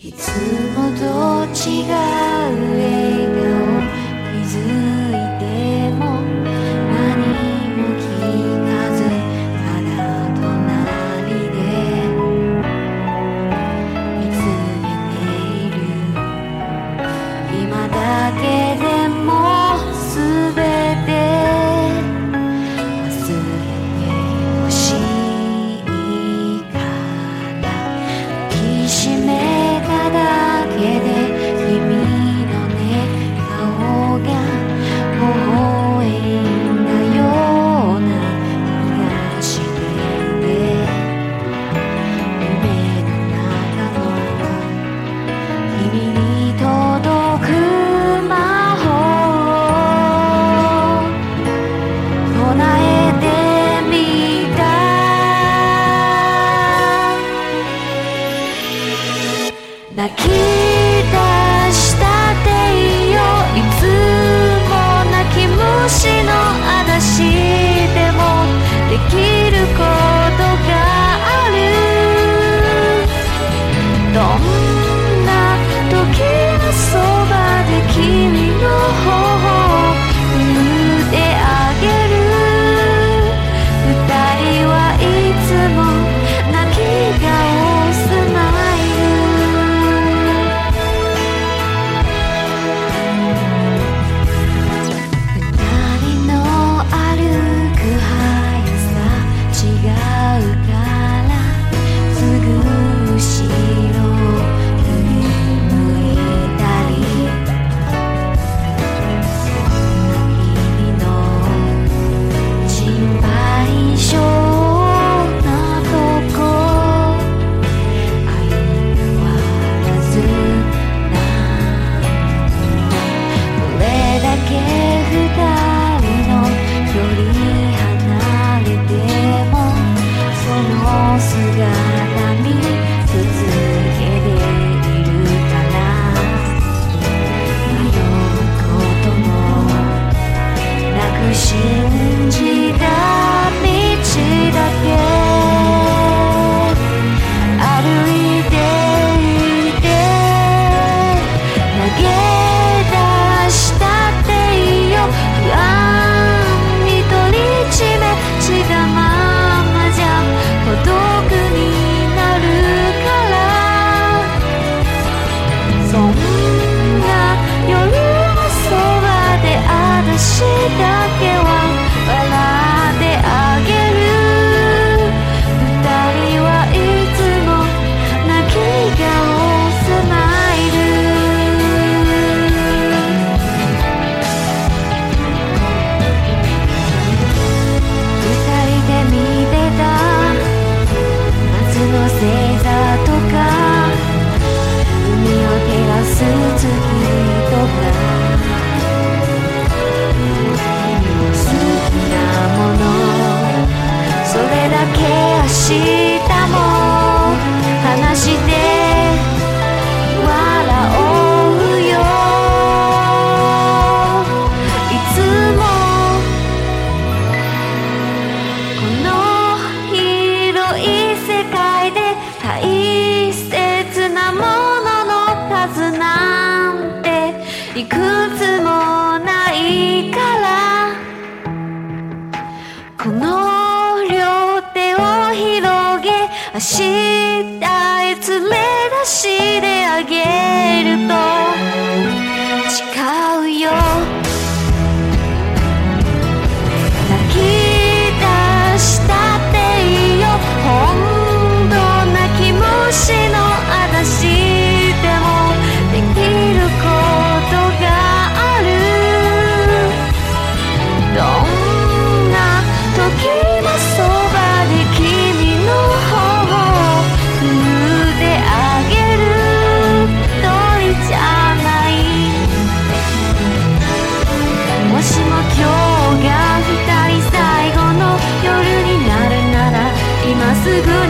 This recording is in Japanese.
いつもと違う笑顔虫の嵐でき night. したいつめ出しであげるすぐ